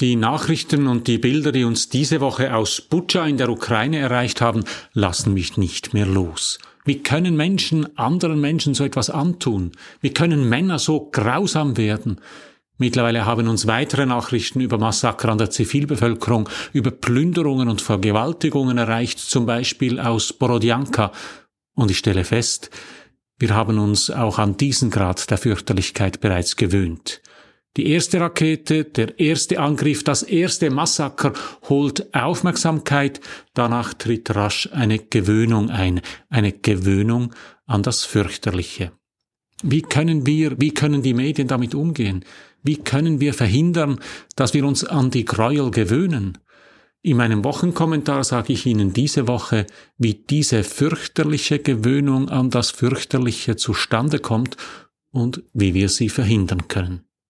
Die Nachrichten und die Bilder, die uns diese Woche aus Butscha in der Ukraine erreicht haben, lassen mich nicht mehr los. Wie können Menschen anderen Menschen so etwas antun? Wie können Männer so grausam werden? Mittlerweile haben uns weitere Nachrichten über Massaker an der Zivilbevölkerung, über Plünderungen und Vergewaltigungen erreicht, zum Beispiel aus Borodjanka. Und ich stelle fest, wir haben uns auch an diesen Grad der Fürchterlichkeit bereits gewöhnt. Die erste Rakete, der erste Angriff, das erste Massaker holt Aufmerksamkeit, danach tritt rasch eine Gewöhnung ein, eine Gewöhnung an das Fürchterliche. Wie können wir, wie können die Medien damit umgehen? Wie können wir verhindern, dass wir uns an die Gräuel gewöhnen? In meinem Wochenkommentar sage ich Ihnen diese Woche, wie diese fürchterliche Gewöhnung an das Fürchterliche zustande kommt und wie wir sie verhindern können.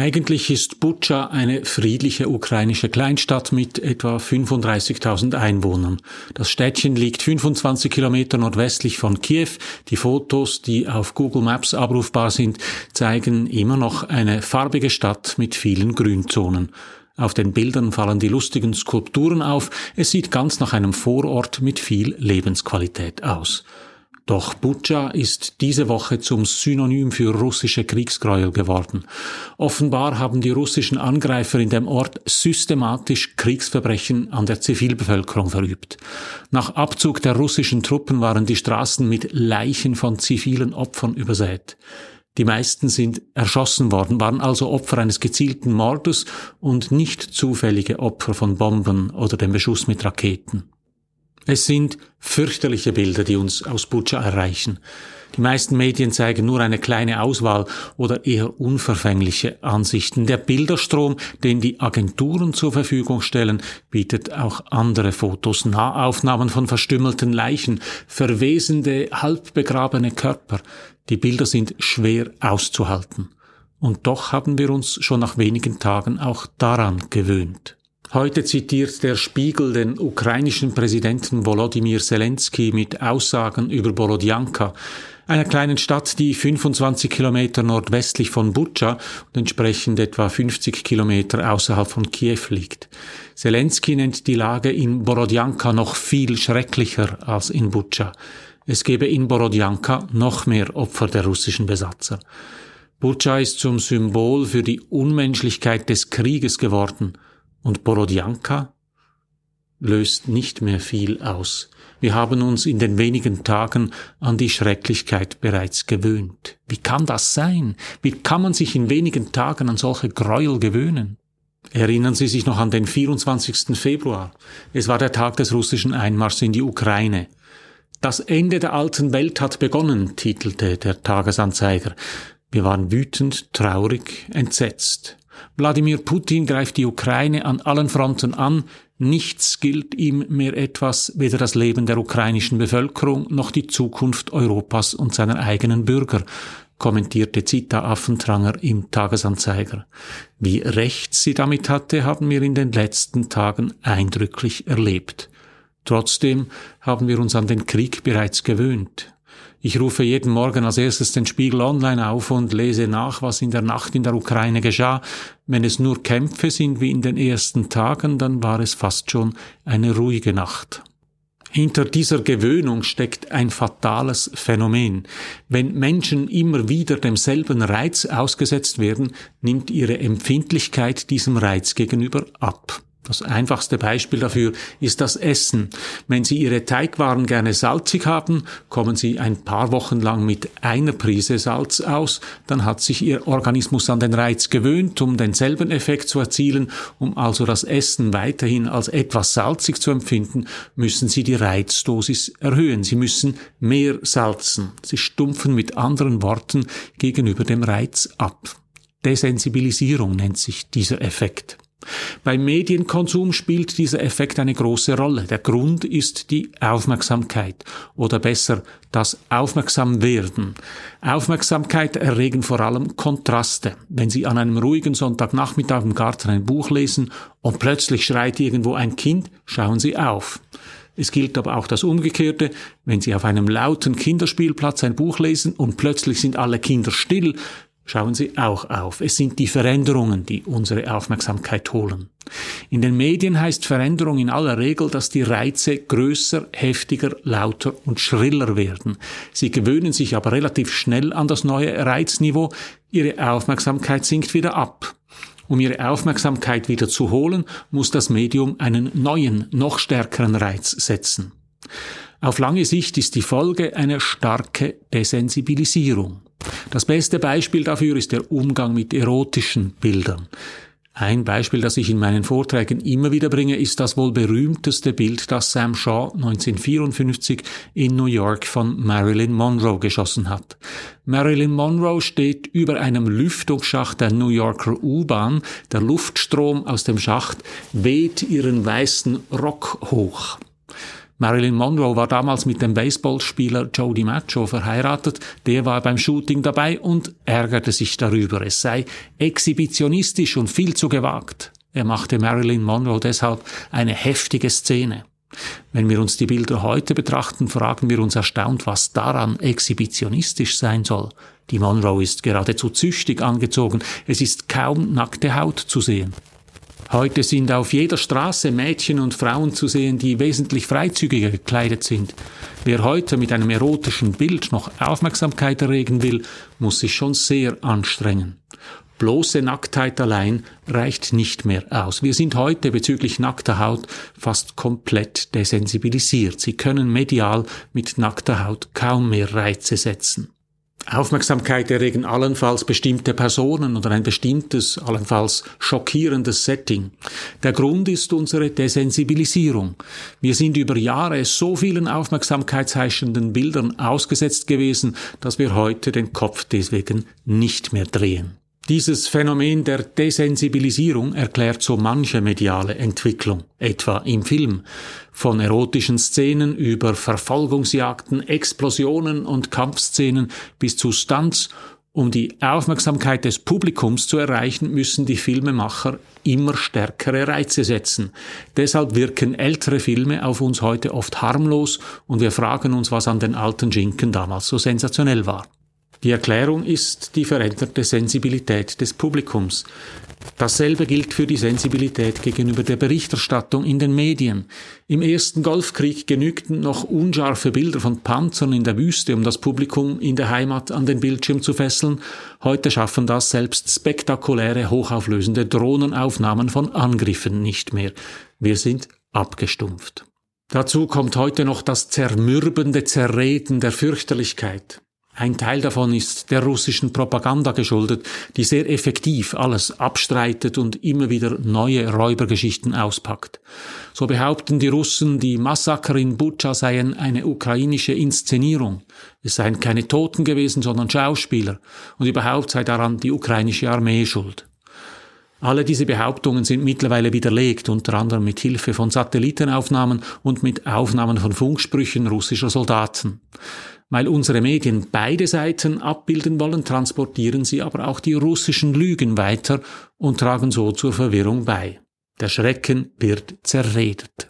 Eigentlich ist Butscha eine friedliche ukrainische Kleinstadt mit etwa 35.000 Einwohnern. Das Städtchen liegt 25 Kilometer nordwestlich von Kiew. Die Fotos, die auf Google Maps abrufbar sind, zeigen immer noch eine farbige Stadt mit vielen Grünzonen. Auf den Bildern fallen die lustigen Skulpturen auf. Es sieht ganz nach einem Vorort mit viel Lebensqualität aus. Doch Butscha ist diese Woche zum Synonym für russische Kriegsgräuel geworden. Offenbar haben die russischen Angreifer in dem Ort systematisch Kriegsverbrechen an der Zivilbevölkerung verübt. Nach Abzug der russischen Truppen waren die Straßen mit Leichen von zivilen Opfern übersät. Die meisten sind erschossen worden, waren also Opfer eines gezielten Mordes und nicht zufällige Opfer von Bomben oder dem Beschuss mit Raketen. Es sind fürchterliche Bilder, die uns aus Butscha erreichen. Die meisten Medien zeigen nur eine kleine Auswahl oder eher unverfängliche Ansichten. Der Bilderstrom, den die Agenturen zur Verfügung stellen, bietet auch andere Fotos, Nahaufnahmen von verstümmelten Leichen, verwesende, halbbegrabene Körper. Die Bilder sind schwer auszuhalten. Und doch haben wir uns schon nach wenigen Tagen auch daran gewöhnt. Heute zitiert der Spiegel den ukrainischen Präsidenten Volodymyr Zelensky mit Aussagen über Borodjanka, einer kleinen Stadt, die 25 Kilometer nordwestlich von Butscha und entsprechend etwa 50 Kilometer außerhalb von Kiew liegt. Zelensky nennt die Lage in Borodjanka noch viel schrecklicher als in Butscha. Es gebe in Borodjanka noch mehr Opfer der russischen Besatzer. Butscha ist zum Symbol für die Unmenschlichkeit des Krieges geworden – und Borodjanka löst nicht mehr viel aus. Wir haben uns in den wenigen Tagen an die Schrecklichkeit bereits gewöhnt. Wie kann das sein? Wie kann man sich in wenigen Tagen an solche Gräuel gewöhnen? Erinnern Sie sich noch an den 24. Februar. Es war der Tag des russischen Einmarschs in die Ukraine. Das Ende der alten Welt hat begonnen, titelte der Tagesanzeiger. Wir waren wütend, traurig, entsetzt. Wladimir Putin greift die Ukraine an allen Fronten an, nichts gilt ihm mehr etwas, weder das Leben der ukrainischen Bevölkerung noch die Zukunft Europas und seiner eigenen Bürger, kommentierte Zita Affentranger im Tagesanzeiger. Wie recht sie damit hatte, haben wir in den letzten Tagen eindrücklich erlebt. Trotzdem haben wir uns an den Krieg bereits gewöhnt. Ich rufe jeden Morgen als erstes den Spiegel online auf und lese nach, was in der Nacht in der Ukraine geschah. Wenn es nur Kämpfe sind wie in den ersten Tagen, dann war es fast schon eine ruhige Nacht. Hinter dieser Gewöhnung steckt ein fatales Phänomen. Wenn Menschen immer wieder demselben Reiz ausgesetzt werden, nimmt ihre Empfindlichkeit diesem Reiz gegenüber ab. Das einfachste Beispiel dafür ist das Essen. Wenn Sie Ihre Teigwaren gerne salzig haben, kommen Sie ein paar Wochen lang mit einer Prise Salz aus, dann hat sich Ihr Organismus an den Reiz gewöhnt, um denselben Effekt zu erzielen, um also das Essen weiterhin als etwas salzig zu empfinden, müssen Sie die Reizdosis erhöhen. Sie müssen mehr salzen. Sie stumpfen mit anderen Worten gegenüber dem Reiz ab. Desensibilisierung nennt sich dieser Effekt. Beim Medienkonsum spielt dieser Effekt eine große Rolle. Der Grund ist die Aufmerksamkeit oder besser das Aufmerksamwerden. Aufmerksamkeit erregen vor allem Kontraste. Wenn Sie an einem ruhigen Sonntagnachmittag im Garten ein Buch lesen und plötzlich schreit irgendwo ein Kind, schauen Sie auf. Es gilt aber auch das Umgekehrte. Wenn Sie auf einem lauten Kinderspielplatz ein Buch lesen und plötzlich sind alle Kinder still, schauen Sie auch auf. Es sind die Veränderungen, die unsere Aufmerksamkeit holen. In den Medien heißt Veränderung in aller Regel, dass die Reize größer, heftiger, lauter und schriller werden. Sie gewöhnen sich aber relativ schnell an das neue Reizniveau. Ihre Aufmerksamkeit sinkt wieder ab. Um ihre Aufmerksamkeit wieder zu holen, muss das Medium einen neuen, noch stärkeren Reiz setzen. Auf lange Sicht ist die Folge eine starke Desensibilisierung. Das beste Beispiel dafür ist der Umgang mit erotischen Bildern. Ein Beispiel, das ich in meinen Vorträgen immer wieder bringe, ist das wohl berühmteste Bild, das Sam Shaw 1954 in New York von Marilyn Monroe geschossen hat. Marilyn Monroe steht über einem Lüftungsschacht der New Yorker U-Bahn. Der Luftstrom aus dem Schacht weht ihren weißen Rock hoch. Marilyn Monroe war damals mit dem Baseballspieler Joe DiMaggio verheiratet. Der war beim Shooting dabei und ärgerte sich darüber. Es sei exhibitionistisch und viel zu gewagt. Er machte Marilyn Monroe deshalb eine heftige Szene. Wenn wir uns die Bilder heute betrachten, fragen wir uns erstaunt, was daran exhibitionistisch sein soll. Die Monroe ist geradezu züchtig angezogen, es ist kaum nackte Haut zu sehen. Heute sind auf jeder Straße Mädchen und Frauen zu sehen, die wesentlich freizügiger gekleidet sind. Wer heute mit einem erotischen Bild noch Aufmerksamkeit erregen will, muss sich schon sehr anstrengen. Bloße Nacktheit allein reicht nicht mehr aus. Wir sind heute bezüglich nackter Haut fast komplett desensibilisiert. Sie können medial mit nackter Haut kaum mehr Reize setzen. Aufmerksamkeit erregen allenfalls bestimmte Personen oder ein bestimmtes, allenfalls schockierendes Setting. Der Grund ist unsere Desensibilisierung. Wir sind über Jahre so vielen aufmerksamkeitsheischenden Bildern ausgesetzt gewesen, dass wir heute den Kopf deswegen nicht mehr drehen. Dieses Phänomen der Desensibilisierung erklärt so manche mediale Entwicklung, etwa im Film. Von erotischen Szenen über Verfolgungsjagden, Explosionen und Kampfszenen bis zu Stunts. Um die Aufmerksamkeit des Publikums zu erreichen, müssen die Filmemacher immer stärkere Reize setzen. Deshalb wirken ältere Filme auf uns heute oft harmlos und wir fragen uns, was an den alten Schinken damals so sensationell war. Die Erklärung ist die veränderte Sensibilität des Publikums. Dasselbe gilt für die Sensibilität gegenüber der Berichterstattung in den Medien. Im ersten Golfkrieg genügten noch unscharfe Bilder von Panzern in der Wüste, um das Publikum in der Heimat an den Bildschirm zu fesseln. Heute schaffen das selbst spektakuläre, hochauflösende Drohnenaufnahmen von Angriffen nicht mehr. Wir sind abgestumpft. Dazu kommt heute noch das zermürbende Zerreden der Fürchterlichkeit. Ein Teil davon ist der russischen Propaganda geschuldet, die sehr effektiv alles abstreitet und immer wieder neue Räubergeschichten auspackt. So behaupten die Russen, die Massaker in Butscha seien eine ukrainische Inszenierung. Es seien keine Toten gewesen, sondern Schauspieler. Und überhaupt sei daran die ukrainische Armee schuld. Alle diese Behauptungen sind mittlerweile widerlegt, unter anderem mit Hilfe von Satellitenaufnahmen und mit Aufnahmen von Funksprüchen russischer Soldaten. Weil unsere Medien beide Seiten abbilden wollen, transportieren sie aber auch die russischen Lügen weiter und tragen so zur Verwirrung bei. Der Schrecken wird zerredet.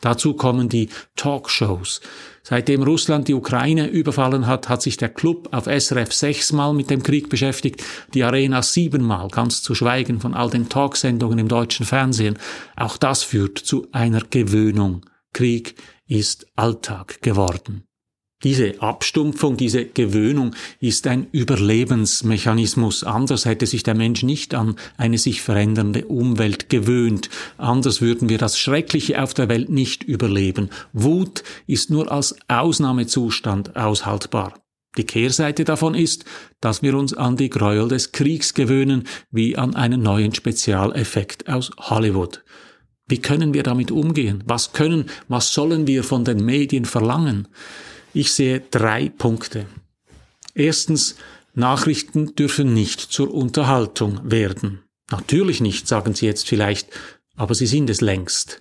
Dazu kommen die Talkshows. Seitdem Russland die Ukraine überfallen hat, hat sich der Club auf SRF sechsmal mit dem Krieg beschäftigt, die Arena siebenmal, ganz zu schweigen von all den Talksendungen im deutschen Fernsehen. Auch das führt zu einer Gewöhnung. Krieg ist Alltag geworden. Diese Abstumpfung, diese Gewöhnung ist ein Überlebensmechanismus. Anders hätte sich der Mensch nicht an eine sich verändernde Umwelt gewöhnt. Anders würden wir das Schreckliche auf der Welt nicht überleben. Wut ist nur als Ausnahmezustand aushaltbar. Die Kehrseite davon ist, dass wir uns an die Gräuel des Kriegs gewöhnen, wie an einen neuen Spezialeffekt aus Hollywood. Wie können wir damit umgehen? Was können, was sollen wir von den Medien verlangen? Ich sehe drei Punkte. Erstens, Nachrichten dürfen nicht zur Unterhaltung werden. Natürlich nicht, sagen Sie jetzt vielleicht, aber sie sind es längst.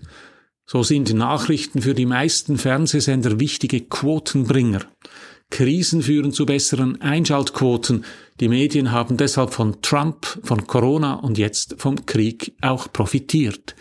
So sind Nachrichten für die meisten Fernsehsender wichtige Quotenbringer. Krisen führen zu besseren Einschaltquoten. Die Medien haben deshalb von Trump, von Corona und jetzt vom Krieg auch profitiert.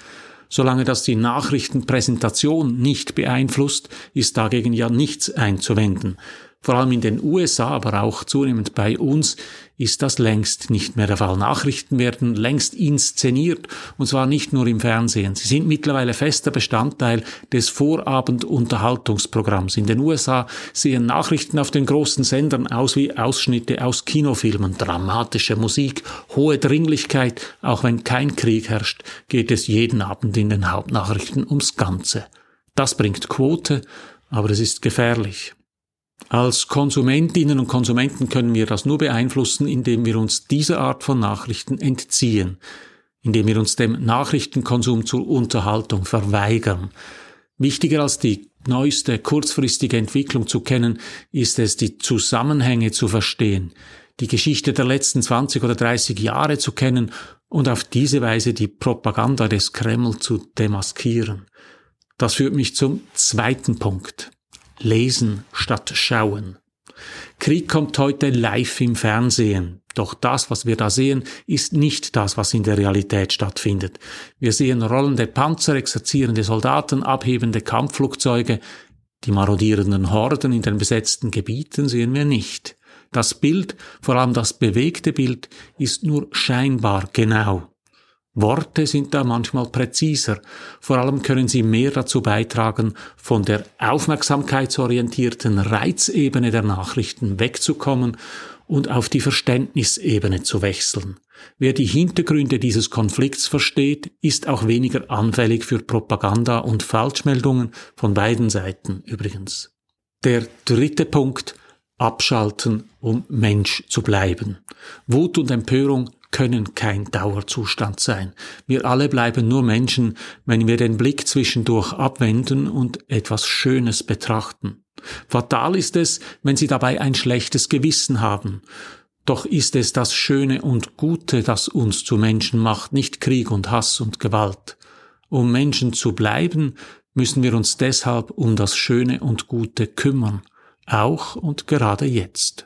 Solange das die Nachrichtenpräsentation nicht beeinflusst, ist dagegen ja nichts einzuwenden. Vor allem in den USA, aber auch zunehmend bei uns ist das längst nicht mehr der Fall. Nachrichten werden längst inszeniert und zwar nicht nur im Fernsehen. Sie sind mittlerweile fester Bestandteil des Vorabendunterhaltungsprogramms. In den USA sehen Nachrichten auf den großen Sendern aus wie Ausschnitte aus Kinofilmen, dramatische Musik, hohe Dringlichkeit. Auch wenn kein Krieg herrscht, geht es jeden Abend in den Hauptnachrichten ums Ganze. Das bringt Quote, aber es ist gefährlich. Als Konsumentinnen und Konsumenten können wir das nur beeinflussen, indem wir uns dieser Art von Nachrichten entziehen, indem wir uns dem Nachrichtenkonsum zur Unterhaltung verweigern. Wichtiger als die neueste kurzfristige Entwicklung zu kennen, ist es, die Zusammenhänge zu verstehen, die Geschichte der letzten 20 oder 30 Jahre zu kennen und auf diese Weise die Propaganda des Kreml zu demaskieren. Das führt mich zum zweiten Punkt. Lesen statt schauen. Krieg kommt heute live im Fernsehen. Doch das, was wir da sehen, ist nicht das, was in der Realität stattfindet. Wir sehen rollende Panzer, exerzierende Soldaten, abhebende Kampfflugzeuge. Die marodierenden Horden in den besetzten Gebieten sehen wir nicht. Das Bild, vor allem das bewegte Bild, ist nur scheinbar genau. Worte sind da manchmal präziser. Vor allem können sie mehr dazu beitragen, von der aufmerksamkeitsorientierten Reizebene der Nachrichten wegzukommen und auf die Verständnisebene zu wechseln. Wer die Hintergründe dieses Konflikts versteht, ist auch weniger anfällig für Propaganda und Falschmeldungen von beiden Seiten übrigens. Der dritte Punkt Abschalten, um Mensch zu bleiben. Wut und Empörung können kein Dauerzustand sein. Wir alle bleiben nur Menschen, wenn wir den Blick zwischendurch abwenden und etwas Schönes betrachten. Fatal ist es, wenn Sie dabei ein schlechtes Gewissen haben. Doch ist es das Schöne und Gute, das uns zu Menschen macht, nicht Krieg und Hass und Gewalt. Um Menschen zu bleiben, müssen wir uns deshalb um das Schöne und Gute kümmern, auch und gerade jetzt.